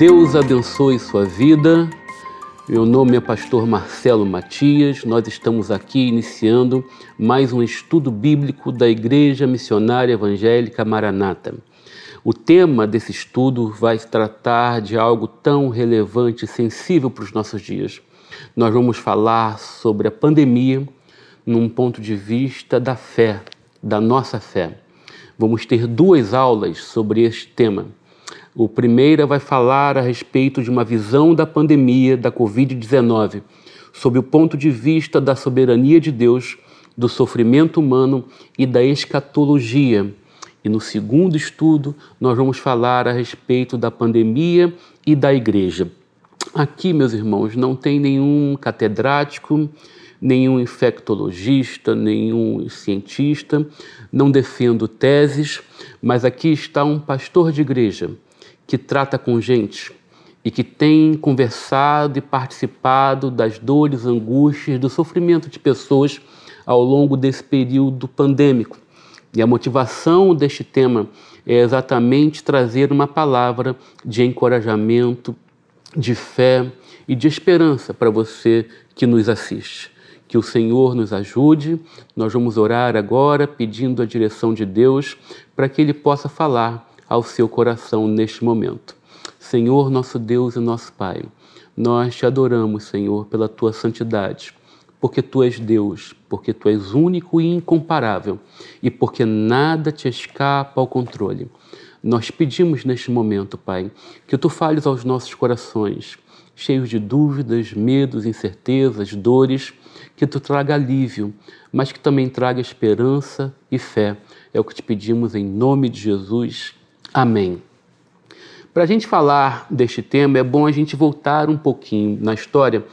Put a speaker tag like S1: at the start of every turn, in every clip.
S1: Deus abençoe sua vida. Meu nome é Pastor Marcelo Matias. Nós estamos aqui iniciando mais um estudo bíblico da Igreja Missionária Evangélica Maranata. O tema desse estudo vai tratar de algo tão relevante e sensível para os nossos dias. Nós vamos falar sobre a pandemia num ponto de vista da fé, da nossa fé. Vamos ter duas aulas sobre este tema. O primeiro vai falar a respeito de uma visão da pandemia da Covid-19, sob o ponto de vista da soberania de Deus, do sofrimento humano e da escatologia. E no segundo estudo, nós vamos falar a respeito da pandemia e da igreja. Aqui, meus irmãos, não tem nenhum catedrático, nenhum infectologista, nenhum cientista, não defendo teses, mas aqui está um pastor de igreja que trata com gente e que tem conversado e participado das dores, angústias, do sofrimento de pessoas ao longo desse período pandêmico. E a motivação deste tema é exatamente trazer uma palavra de encorajamento, de fé e de esperança para você que nos assiste. Que o Senhor nos ajude. Nós vamos orar agora pedindo a direção de Deus para que Ele possa falar ao seu coração neste momento. Senhor, nosso Deus e nosso Pai, nós te adoramos, Senhor, pela tua santidade, porque tu és Deus, porque tu és único e incomparável e porque nada te escapa ao controle. Nós pedimos neste momento, Pai, que tu fales aos nossos corações, cheios de dúvidas, medos, incertezas, dores, que tu traga alívio, mas que também traga esperança e fé. É o que te pedimos em nome de Jesus. Amém. Para a gente falar deste tema, é bom a gente voltar um pouquinho na história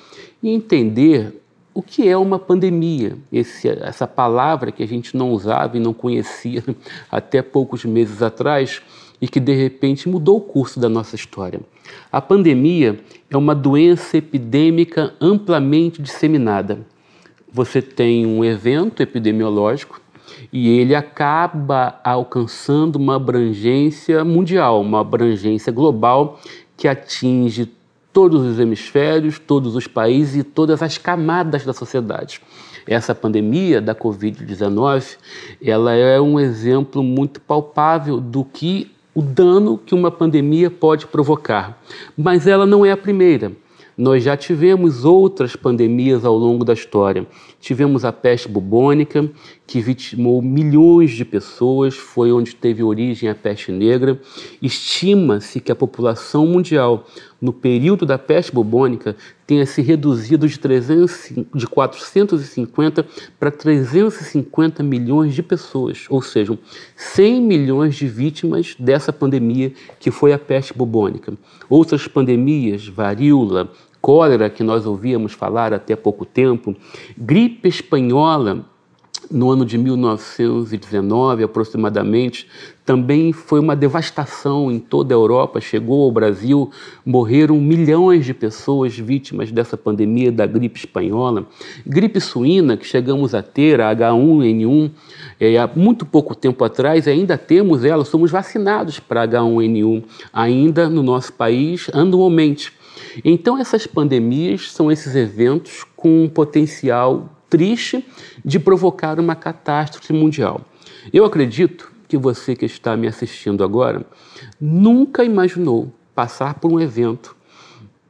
S1: e entender o que é uma pandemia, Esse, essa palavra que a gente não usava e não conhecia até poucos meses atrás e que de repente mudou o curso da nossa história. A pandemia é uma doença epidêmica amplamente disseminada. Você tem um evento epidemiológico e ele acaba alcançando uma abrangência mundial, uma abrangência global que atinge todos os hemisférios, todos os países e todas as camadas da sociedade. Essa pandemia da Covid-19, ela é um exemplo muito palpável do que o dano que uma pandemia pode provocar. Mas ela não é a primeira. Nós já tivemos outras pandemias ao longo da história. Tivemos a peste bubônica, que vitimou milhões de pessoas, foi onde teve origem a peste negra. Estima-se que a população mundial, no período da peste bubônica, tenha se reduzido de, 300, de 450 para 350 milhões de pessoas, ou seja, 100 milhões de vítimas dessa pandemia que foi a peste bubônica. Outras pandemias, varíola, cólera, que nós ouvíamos falar até pouco tempo, gripe espanhola, no ano de 1919 aproximadamente, também foi uma devastação em toda a Europa, chegou ao Brasil, morreram milhões de pessoas vítimas dessa pandemia da gripe espanhola. Gripe suína, que chegamos a ter, a H1N1, é, há muito pouco tempo atrás, ainda temos ela, somos vacinados para H1N1, ainda no nosso país, anualmente. Então, essas pandemias são esses eventos com um potencial triste de provocar uma catástrofe mundial. Eu acredito que você que está me assistindo agora nunca imaginou passar por um evento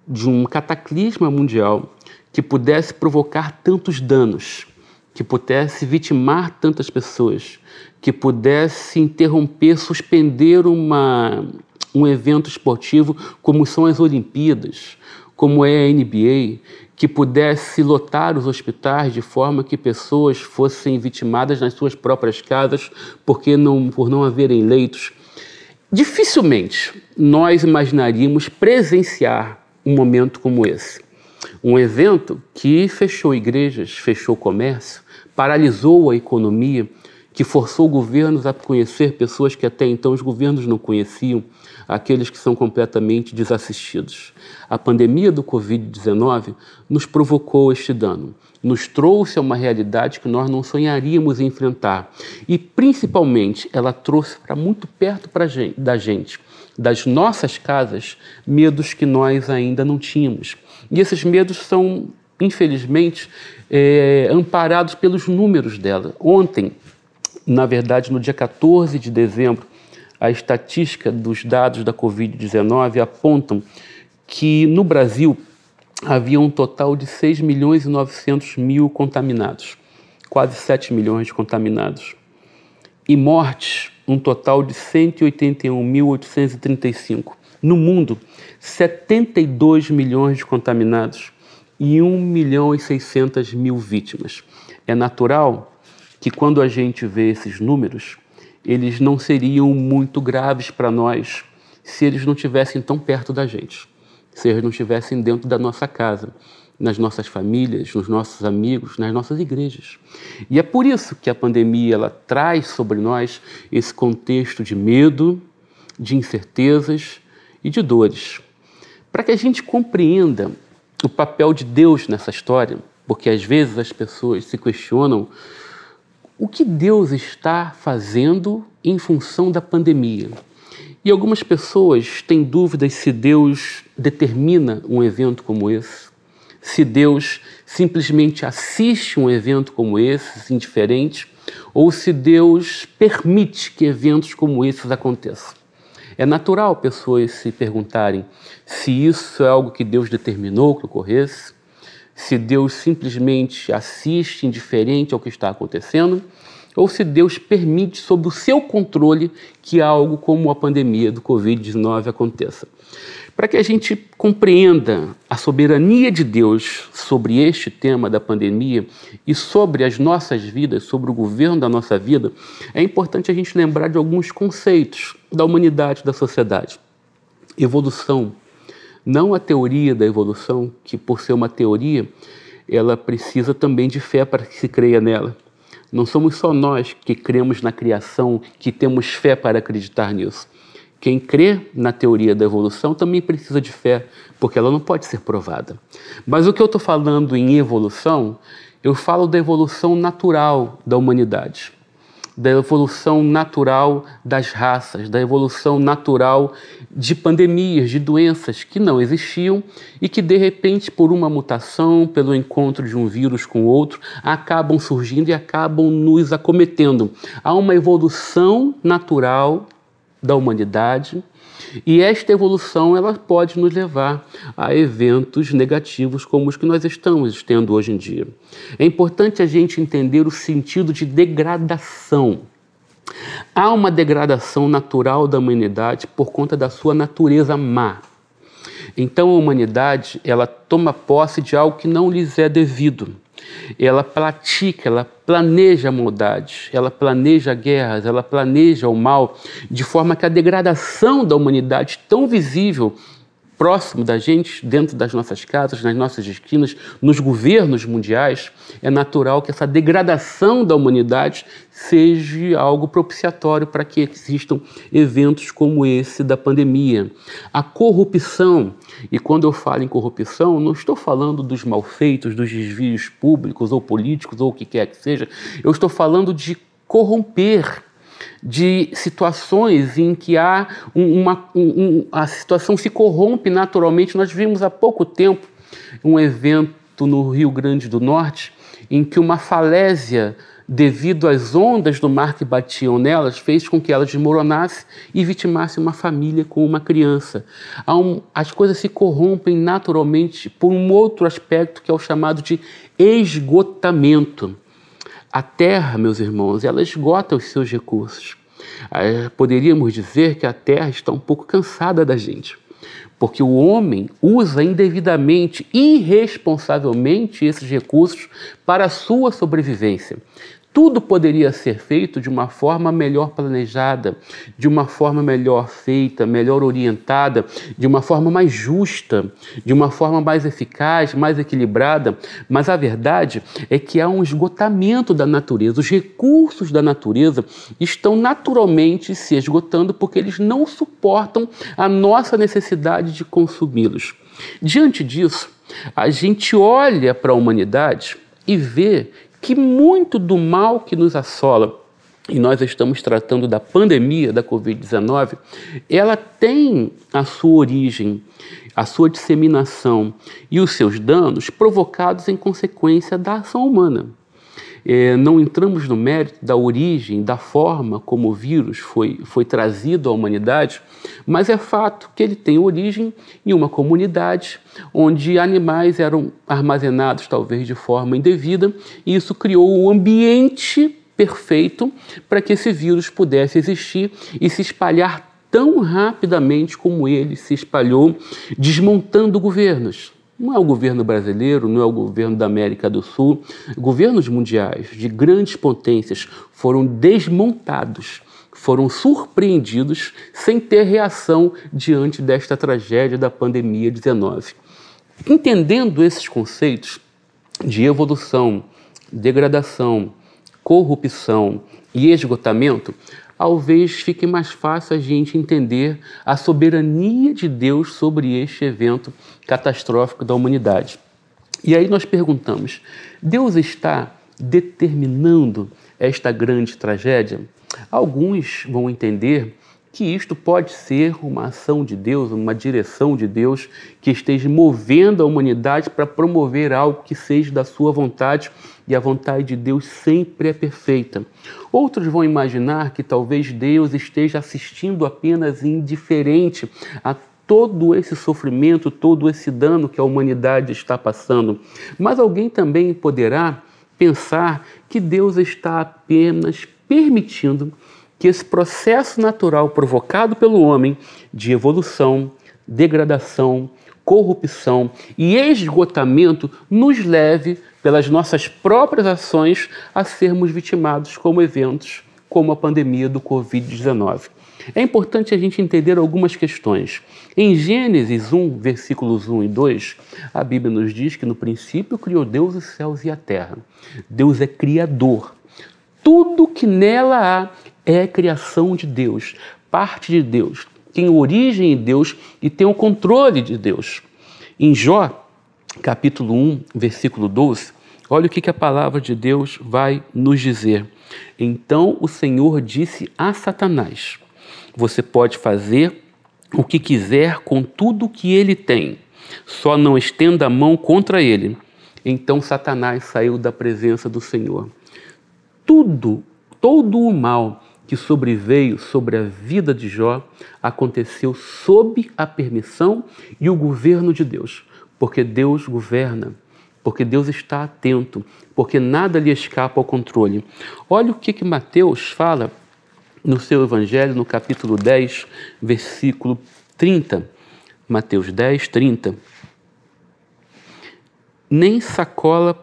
S1: de um cataclisma mundial que pudesse provocar tantos danos, que pudesse vitimar tantas pessoas, que pudesse interromper, suspender uma, um evento esportivo como são as Olimpíadas, como é a NBA, que pudesse lotar os hospitais de forma que pessoas fossem vitimadas nas suas próprias casas porque não, por não haverem leitos. Dificilmente nós imaginaríamos presenciar um momento como esse. Um evento que fechou igrejas, fechou comércio, paralisou a economia, que forçou governos a conhecer pessoas que até então os governos não conheciam, aqueles que são completamente desassistidos. A pandemia do Covid-19 nos provocou este dano, nos trouxe a uma realidade que nós não sonharíamos enfrentar e, principalmente, ela trouxe para muito perto pra gente, da gente, das nossas casas, medos que nós ainda não tínhamos. E esses medos são, infelizmente, é, amparados pelos números dela. Ontem, na verdade, no dia 14 de dezembro, a estatística dos dados da Covid-19 apontam que no Brasil havia um total de 6 milhões e 900 mil contaminados, quase 7 milhões de contaminados. E mortes, um total de 181.835. No mundo, 72 milhões de contaminados e 1 milhão e 600 mil vítimas. É natural que quando a gente vê esses números, eles não seriam muito graves para nós se eles não estivessem tão perto da gente, se eles não estivessem dentro da nossa casa, nas nossas famílias, nos nossos amigos, nas nossas igrejas. E é por isso que a pandemia ela traz sobre nós esse contexto de medo, de incertezas e de dores. Para que a gente compreenda o papel de Deus nessa história, porque às vezes as pessoas se questionam o que Deus está fazendo em função da pandemia. E algumas pessoas têm dúvidas se Deus determina um evento como esse, se Deus simplesmente assiste um evento como esse, indiferente, ou se Deus permite que eventos como esses aconteçam. É natural pessoas se perguntarem se isso é algo que Deus determinou que ocorresse, se Deus simplesmente assiste indiferente ao que está acontecendo, ou se Deus permite, sob o seu controle, que algo como a pandemia do Covid-19 aconteça. Para que a gente compreenda a soberania de Deus sobre este tema da pandemia e sobre as nossas vidas, sobre o governo da nossa vida, é importante a gente lembrar de alguns conceitos da humanidade, da sociedade. Evolução, não a teoria da evolução, que por ser uma teoria, ela precisa também de fé para que se creia nela. Não somos só nós que cremos na criação, que temos fé para acreditar nisso. Quem crê na teoria da evolução também precisa de fé, porque ela não pode ser provada. Mas o que eu estou falando em evolução, eu falo da evolução natural da humanidade, da evolução natural das raças, da evolução natural de pandemias, de doenças que não existiam e que, de repente, por uma mutação, pelo encontro de um vírus com outro, acabam surgindo e acabam nos acometendo. Há uma evolução natural da humanidade e esta evolução ela pode nos levar a eventos negativos como os que nós estamos tendo hoje em dia. É importante a gente entender o sentido de degradação. Há uma degradação natural da humanidade por conta da sua natureza má. Então a humanidade ela toma posse de algo que não lhes é devido ela pratica, ela planeja a maldade, ela planeja guerras, ela planeja o mal, de forma que a degradação da humanidade tão visível próximo da gente, dentro das nossas casas, nas nossas esquinas, nos governos mundiais, é natural que essa degradação da humanidade seja algo propiciatório para que existam eventos como esse da pandemia. A corrupção, e quando eu falo em corrupção, não estou falando dos malfeitos, dos desvios públicos ou políticos ou o que quer que seja, eu estou falando de corromper de situações em que há uma, um, a situação se corrompe naturalmente. Nós vimos há pouco tempo um evento no Rio Grande do Norte em que uma falésia devido às ondas do mar que batiam nelas, fez com que ela desmoronasse e vitimasse uma família com uma criança. As coisas se corrompem naturalmente por um outro aspecto que é o chamado de esgotamento. A terra, meus irmãos, ela esgota os seus recursos. Ah, poderíamos dizer que a terra está um pouco cansada da gente, porque o homem usa indevidamente, irresponsavelmente esses recursos para a sua sobrevivência. Tudo poderia ser feito de uma forma melhor planejada, de uma forma melhor feita, melhor orientada, de uma forma mais justa, de uma forma mais eficaz, mais equilibrada. Mas a verdade é que há um esgotamento da natureza. Os recursos da natureza estão naturalmente se esgotando porque eles não suportam a nossa necessidade de consumi-los. Diante disso, a gente olha para a humanidade e vê que muito do mal que nos assola, e nós estamos tratando da pandemia da Covid-19, ela tem a sua origem, a sua disseminação e os seus danos provocados em consequência da ação humana. É, não entramos no mérito da origem, da forma como o vírus foi, foi trazido à humanidade, mas é fato que ele tem origem em uma comunidade onde animais eram armazenados talvez de forma indevida, e isso criou um ambiente perfeito para que esse vírus pudesse existir e se espalhar tão rapidamente como ele se espalhou, desmontando governos. Não é o governo brasileiro, não é o governo da América do Sul. Governos mundiais de grandes potências foram desmontados, foram surpreendidos sem ter reação diante desta tragédia da pandemia 19. Entendendo esses conceitos de evolução, degradação, corrupção e esgotamento, talvez fique mais fácil a gente entender a soberania de Deus sobre este evento catastrófico da humanidade. E aí nós perguntamos: Deus está determinando esta grande tragédia? Alguns vão entender que isto pode ser uma ação de Deus, uma direção de Deus que esteja movendo a humanidade para promover algo que seja da sua vontade e a vontade de Deus sempre é perfeita. Outros vão imaginar que talvez Deus esteja assistindo apenas indiferente a todo esse sofrimento, todo esse dano que a humanidade está passando. Mas alguém também poderá pensar que Deus está apenas permitindo que esse processo natural provocado pelo homem de evolução, degradação, corrupção e esgotamento nos leve, pelas nossas próprias ações, a sermos vitimados como eventos como a pandemia do Covid-19. É importante a gente entender algumas questões. Em Gênesis 1, versículos 1 e 2, a Bíblia nos diz que no princípio criou Deus os céus e a terra. Deus é criador. Tudo que nela há é criação de Deus, parte de Deus, tem origem em Deus e tem o controle de Deus. Em Jó, capítulo 1, versículo 12, olha o que, que a palavra de Deus vai nos dizer. Então o Senhor disse a Satanás: Você pode fazer o que quiser com tudo que ele tem, só não estenda a mão contra ele. Então Satanás saiu da presença do Senhor. Tudo, todo o mal que sobreveio sobre a vida de Jó aconteceu sob a permissão e o governo de Deus, porque Deus governa, porque Deus está atento, porque nada lhe escapa ao controle. Olha o que, que Mateus fala no seu Evangelho, no capítulo 10, versículo 30. Mateus 10, 30. Nem sacola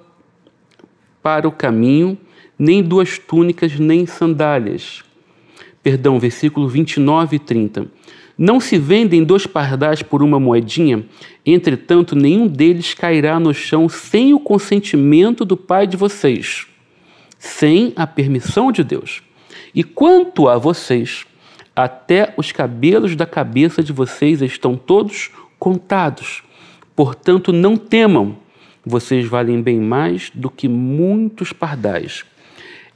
S1: para o caminho, nem duas túnicas, nem sandálias perdão, versículo 29 e 30. Não se vendem dois pardais por uma moedinha, entretanto, nenhum deles cairá no chão sem o consentimento do Pai de vocês, sem a permissão de Deus. E quanto a vocês, até os cabelos da cabeça de vocês estão todos contados. Portanto, não temam, vocês valem bem mais do que muitos pardais.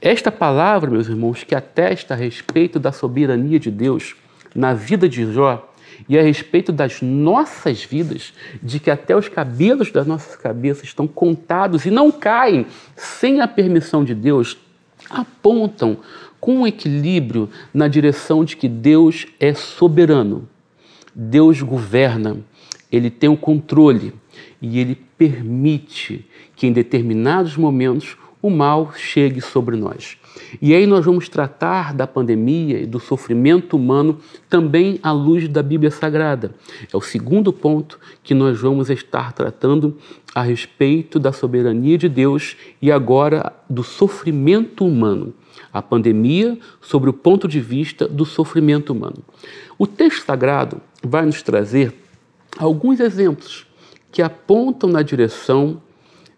S1: Esta palavra, meus irmãos, que atesta a respeito da soberania de Deus na vida de Jó e a respeito das nossas vidas, de que até os cabelos das nossas cabeças estão contados e não caem sem a permissão de Deus, apontam com um equilíbrio na direção de que Deus é soberano. Deus governa, ele tem o controle e ele permite que em determinados momentos o mal chegue sobre nós. E aí nós vamos tratar da pandemia e do sofrimento humano também à luz da Bíblia Sagrada. É o segundo ponto que nós vamos estar tratando a respeito da soberania de Deus e agora do sofrimento humano. A pandemia sobre o ponto de vista do sofrimento humano. O texto sagrado vai nos trazer alguns exemplos que apontam na direção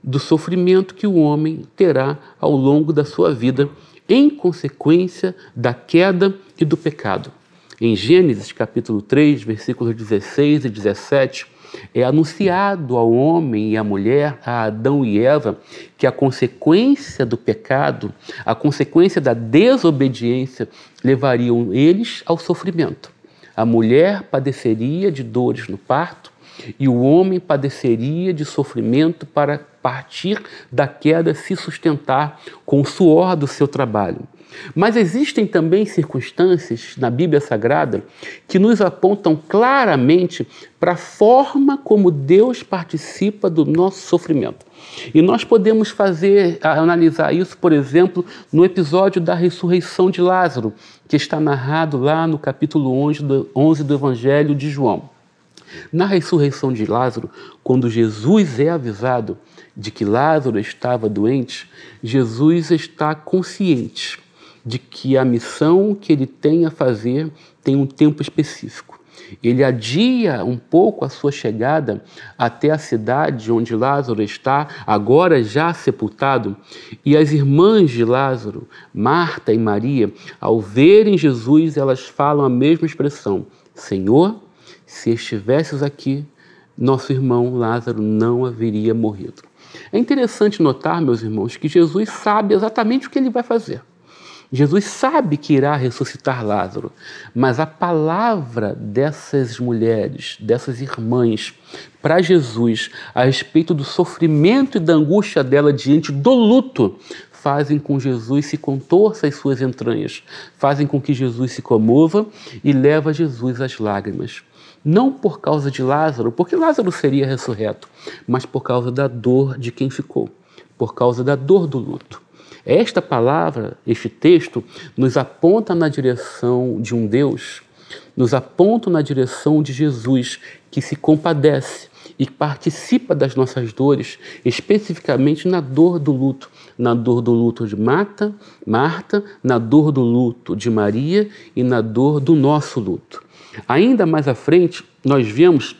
S1: do sofrimento que o homem terá ao longo da sua vida em consequência da queda e do pecado. Em Gênesis capítulo 3, versículos 16 e 17, é anunciado ao homem e à mulher, a Adão e Eva, que a consequência do pecado, a consequência da desobediência, levariam eles ao sofrimento. A mulher padeceria de dores no parto e o homem padeceria de sofrimento para partir da queda se sustentar com o suor do seu trabalho. Mas existem também circunstâncias na Bíblia Sagrada que nos apontam claramente para a forma como Deus participa do nosso sofrimento. E nós podemos fazer, analisar isso, por exemplo, no episódio da ressurreição de Lázaro, que está narrado lá no capítulo 11 do, 11 do Evangelho de João. Na ressurreição de Lázaro, quando Jesus é avisado de que Lázaro estava doente, Jesus está consciente de que a missão que ele tem a fazer tem um tempo específico. Ele adia um pouco a sua chegada até a cidade onde Lázaro está, agora já sepultado, e as irmãs de Lázaro, Marta e Maria, ao verem Jesus, elas falam a mesma expressão: Senhor, se estivesses aqui, nosso irmão Lázaro não haveria morrido. É interessante notar, meus irmãos, que Jesus sabe exatamente o que ele vai fazer. Jesus sabe que irá ressuscitar Lázaro, mas a palavra dessas mulheres, dessas irmãs, para Jesus a respeito do sofrimento e da angústia dela diante do luto, fazem com Jesus se contorça as suas entranhas, fazem com que Jesus se comova e leva Jesus às lágrimas. Não por causa de Lázaro, porque Lázaro seria ressurreto, mas por causa da dor de quem ficou, por causa da dor do luto. Esta palavra, este texto, nos aponta na direção de um Deus, nos aponta na direção de Jesus, que se compadece e participa das nossas dores, especificamente na dor do luto, na dor do luto de Marta, Marta, na dor do luto de Maria e na dor do nosso luto. Ainda mais à frente, nós vemos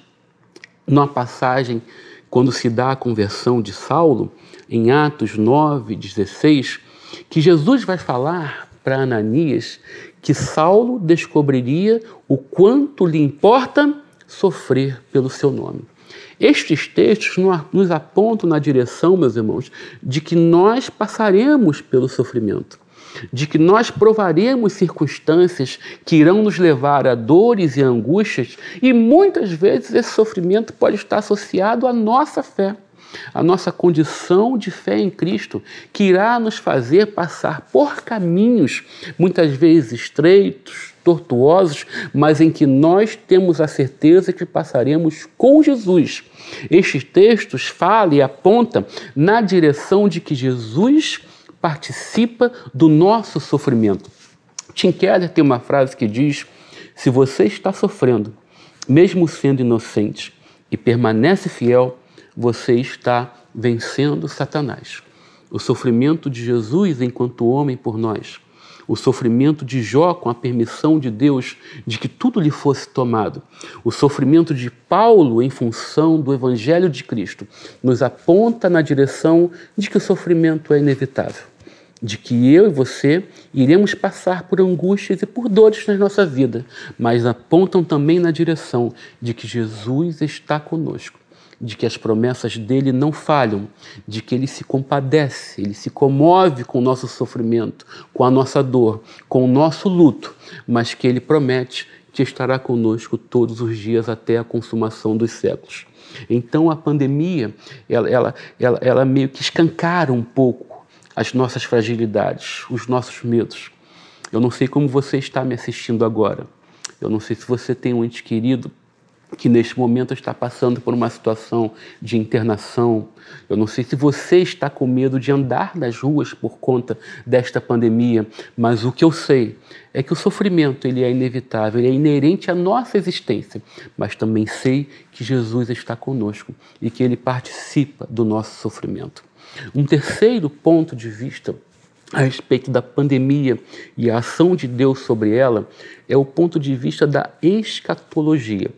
S1: numa passagem quando se dá a conversão de Saulo, em Atos 9, 16, que Jesus vai falar para Ananias que Saulo descobriria o quanto lhe importa sofrer pelo seu nome. Estes textos nos apontam na direção, meus irmãos, de que nós passaremos pelo sofrimento, de que nós provaremos circunstâncias que irão nos levar a dores e angústias, e muitas vezes esse sofrimento pode estar associado à nossa fé a nossa condição de fé em Cristo, que irá nos fazer passar por caminhos muitas vezes estreitos, tortuosos, mas em que nós temos a certeza que passaremos com Jesus. Estes textos falam e apontam na direção de que Jesus participa do nosso sofrimento. Tim Keller tem uma frase que diz: Se você está sofrendo, mesmo sendo inocente, e permanece fiel, você está vencendo Satanás. O sofrimento de Jesus enquanto homem por nós, o sofrimento de Jó com a permissão de Deus de que tudo lhe fosse tomado, o sofrimento de Paulo em função do Evangelho de Cristo, nos aponta na direção de que o sofrimento é inevitável, de que eu e você iremos passar por angústias e por dores na nossa vida, mas apontam também na direção de que Jesus está conosco de que as promessas dele não falham, de que ele se compadece, ele se comove com o nosso sofrimento, com a nossa dor, com o nosso luto, mas que ele promete que estará conosco todos os dias até a consumação dos séculos. Então a pandemia, ela, ela, ela, ela meio que escancara um pouco as nossas fragilidades, os nossos medos. Eu não sei como você está me assistindo agora. Eu não sei se você tem um ente querido que neste momento está passando por uma situação de internação. Eu não sei se você está com medo de andar nas ruas por conta desta pandemia, mas o que eu sei é que o sofrimento ele é inevitável, ele é inerente à nossa existência, mas também sei que Jesus está conosco e que ele participa do nosso sofrimento. Um terceiro ponto de vista a respeito da pandemia e a ação de Deus sobre ela é o ponto de vista da escatologia.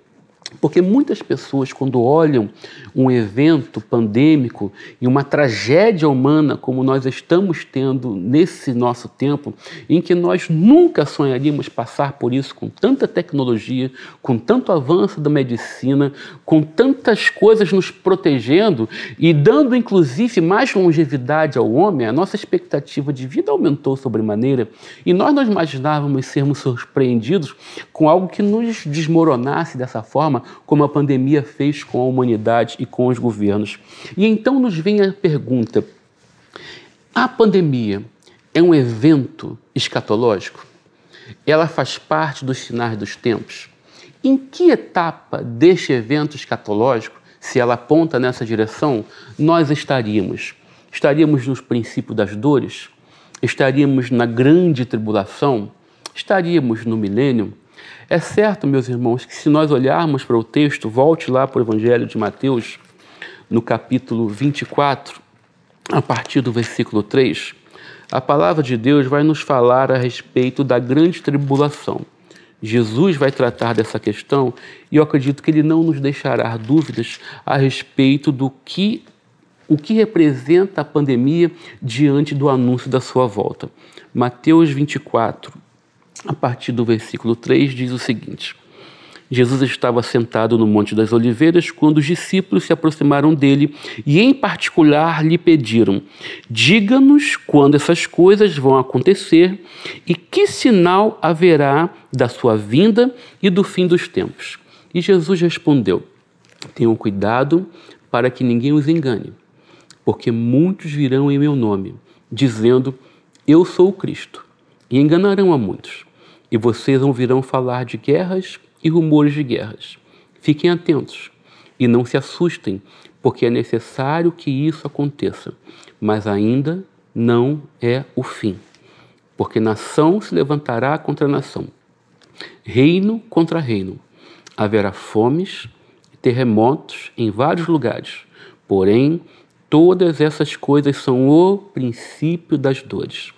S1: Porque muitas pessoas, quando olham um evento pandêmico e uma tragédia humana como nós estamos tendo nesse nosso tempo, em que nós nunca sonharíamos passar por isso com tanta tecnologia, com tanto avanço da medicina, com tantas coisas nos protegendo e dando inclusive mais longevidade ao homem, a nossa expectativa de vida aumentou sobremaneira e nós não imaginávamos sermos surpreendidos com algo que nos desmoronasse dessa forma como a pandemia fez com a humanidade e com os governos. E então nos vem a pergunta: a pandemia é um evento escatológico? Ela faz parte dos sinais dos tempos? Em que etapa deste evento escatológico, se ela aponta nessa direção, nós estaríamos? Estaríamos nos princípios das dores? Estaríamos na grande tribulação? Estaríamos no milênio? É certo, meus irmãos, que se nós olharmos para o texto, volte lá para o Evangelho de Mateus, no capítulo 24, a partir do versículo 3, a palavra de Deus vai nos falar a respeito da grande tribulação. Jesus vai tratar dessa questão e eu acredito que ele não nos deixará dúvidas a respeito do que o que representa a pandemia diante do anúncio da sua volta. Mateus 24, a partir do versículo 3, diz o seguinte: Jesus estava sentado no Monte das Oliveiras quando os discípulos se aproximaram dele e, em particular, lhe pediram: Diga-nos quando essas coisas vão acontecer e que sinal haverá da sua vinda e do fim dos tempos. E Jesus respondeu: Tenham cuidado para que ninguém os engane, porque muitos virão em meu nome, dizendo: Eu sou o Cristo, e enganarão a muitos e vocês ouvirão falar de guerras e rumores de guerras. Fiquem atentos e não se assustem, porque é necessário que isso aconteça, mas ainda não é o fim. Porque nação se levantará contra nação, reino contra reino. Haverá fomes e terremotos em vários lugares, porém, todas essas coisas são o princípio das dores.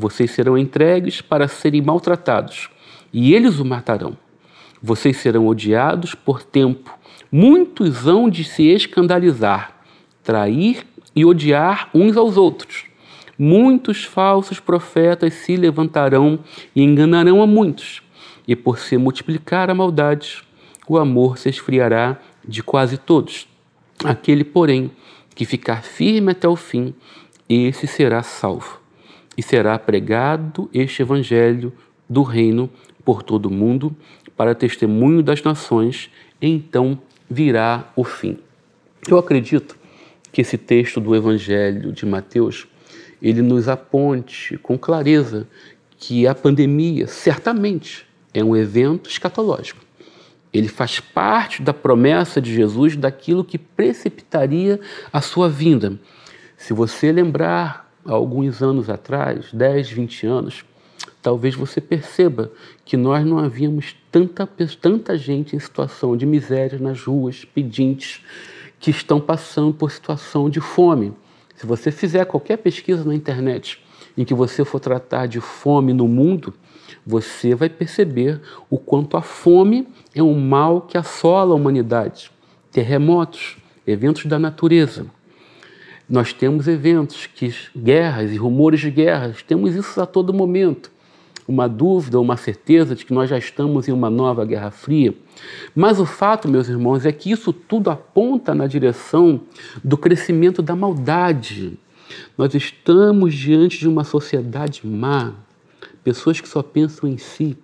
S1: Vocês serão entregues para serem maltratados, e eles o matarão. Vocês serão odiados por tempo. Muitos hão de se escandalizar, trair e odiar uns aos outros. Muitos falsos profetas se levantarão e enganarão a muitos. E por se multiplicar a maldade, o amor se esfriará de quase todos. Aquele, porém, que ficar firme até o fim, esse será salvo e será pregado este evangelho do reino por todo o mundo para testemunho das nações, então virá o fim. Eu acredito que esse texto do evangelho de Mateus, ele nos aponte com clareza que a pandemia certamente é um evento escatológico. Ele faz parte da promessa de Jesus daquilo que precipitaria a sua vinda. Se você lembrar alguns anos atrás, 10, 20 anos, talvez você perceba que nós não havíamos tanta, tanta gente em situação de miséria nas ruas, pedintes, que estão passando por situação de fome. Se você fizer qualquer pesquisa na internet em que você for tratar de fome no mundo, você vai perceber o quanto a fome é um mal que assola a humanidade. Terremotos, eventos da natureza, nós temos eventos, que, guerras e rumores de guerras, temos isso a todo momento. Uma dúvida, uma certeza de que nós já estamos em uma nova Guerra Fria. Mas o fato, meus irmãos, é que isso tudo aponta na direção do crescimento da maldade. Nós estamos diante de uma sociedade má, pessoas que só pensam em si,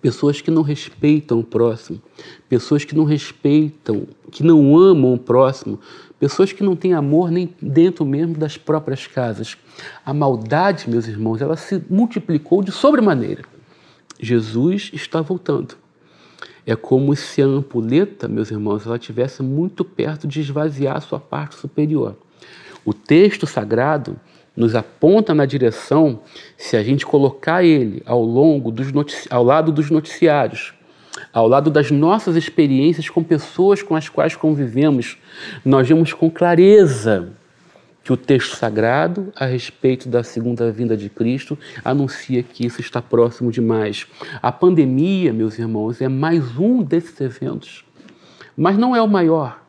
S1: pessoas que não respeitam o próximo, pessoas que não respeitam, que não amam o próximo, pessoas que não têm amor nem dentro mesmo das próprias casas. A maldade, meus irmãos, ela se multiplicou de sobremaneira. Jesus está voltando. É como se a ampulheta, meus irmãos, ela estivesse muito perto de esvaziar a sua parte superior. O texto sagrado nos aponta na direção, se a gente colocar ele ao longo dos ao lado dos noticiários, ao lado das nossas experiências com pessoas com as quais convivemos, nós vemos com clareza que o texto sagrado a respeito da segunda vinda de Cristo anuncia que isso está próximo demais. A pandemia, meus irmãos, é mais um desses eventos, mas não é o maior.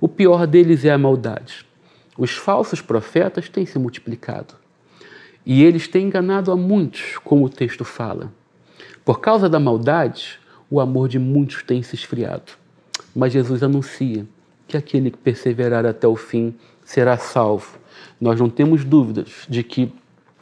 S1: O pior deles é a maldade. Os falsos profetas têm se multiplicado e eles têm enganado a muitos, como o texto fala. Por causa da maldade, o amor de muitos tem se esfriado. Mas Jesus anuncia que aquele que perseverar até o fim será salvo. Nós não temos dúvidas de que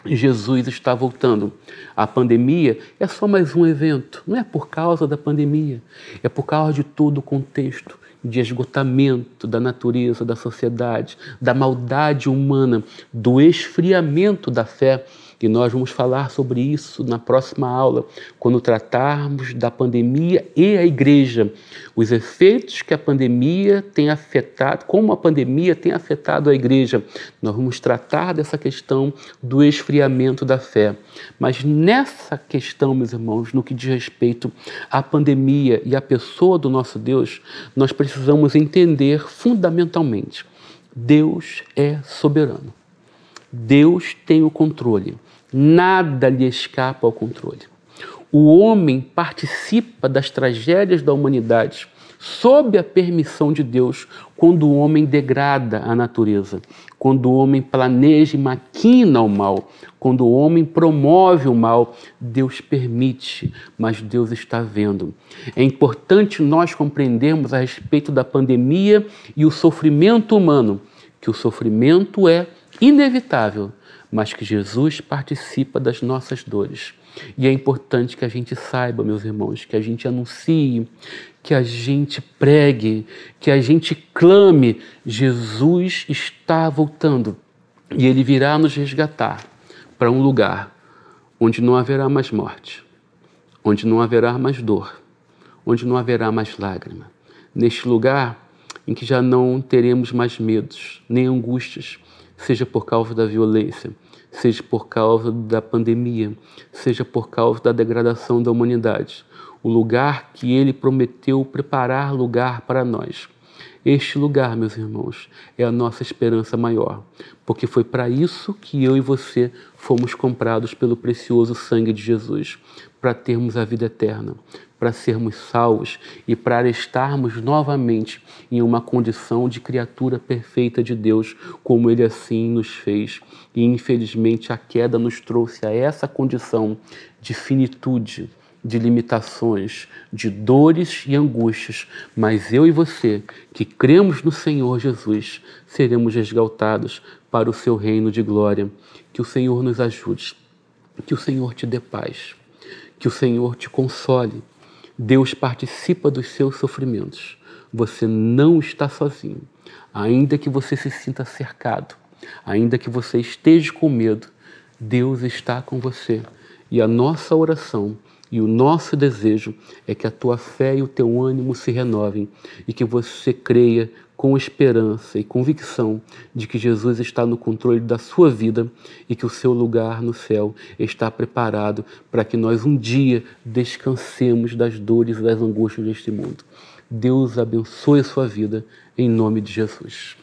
S1: Jesus está voltando. A pandemia é só mais um evento, não é por causa da pandemia, é por causa de todo o contexto de esgotamento da natureza, da sociedade, da maldade humana, do esfriamento da fé e nós vamos falar sobre isso na próxima aula, quando tratarmos da pandemia e a igreja, os efeitos que a pandemia tem afetado, como a pandemia tem afetado a igreja. Nós vamos tratar dessa questão do esfriamento da fé. Mas nessa questão, meus irmãos, no que diz respeito à pandemia e à pessoa do nosso Deus, nós precisamos entender fundamentalmente: Deus é soberano. Deus tem o controle. Nada lhe escapa ao controle. O homem participa das tragédias da humanidade sob a permissão de Deus quando o homem degrada a natureza, quando o homem planeja e maquina o mal, quando o homem promove o mal, Deus permite, mas Deus está vendo. É importante nós compreendermos a respeito da pandemia e o sofrimento humano, que o sofrimento é inevitável, mas que Jesus participa das nossas dores. E é importante que a gente saiba, meus irmãos, que a gente anuncie, que a gente pregue, que a gente clame: Jesus está voltando e ele virá nos resgatar para um lugar onde não haverá mais morte, onde não haverá mais dor, onde não haverá mais lágrima. Neste lugar em que já não teremos mais medos, nem angústias, seja por causa da violência, seja por causa da pandemia, seja por causa da degradação da humanidade. O lugar que ele prometeu preparar lugar para nós. Este lugar, meus irmãos, é a nossa esperança maior, porque foi para isso que eu e você fomos comprados pelo precioso sangue de Jesus para termos a vida eterna, para sermos salvos e para estarmos novamente em uma condição de criatura perfeita de Deus, como Ele assim nos fez. E infelizmente a queda nos trouxe a essa condição de finitude, de limitações, de dores e angústias, mas eu e você, que cremos no Senhor Jesus, seremos resgatados para o seu reino de glória. Que o Senhor nos ajude, que o Senhor te dê paz, que o Senhor te console. Deus participa dos seus sofrimentos. Você não está sozinho. Ainda que você se sinta cercado, ainda que você esteja com medo, Deus está com você. E a nossa oração e o nosso desejo é que a tua fé e o teu ânimo se renovem e que você creia com esperança e convicção de que Jesus está no controle da sua vida e que o seu lugar no céu está preparado para que nós um dia descansemos das dores e das angústias deste mundo. Deus abençoe a sua vida em nome de Jesus.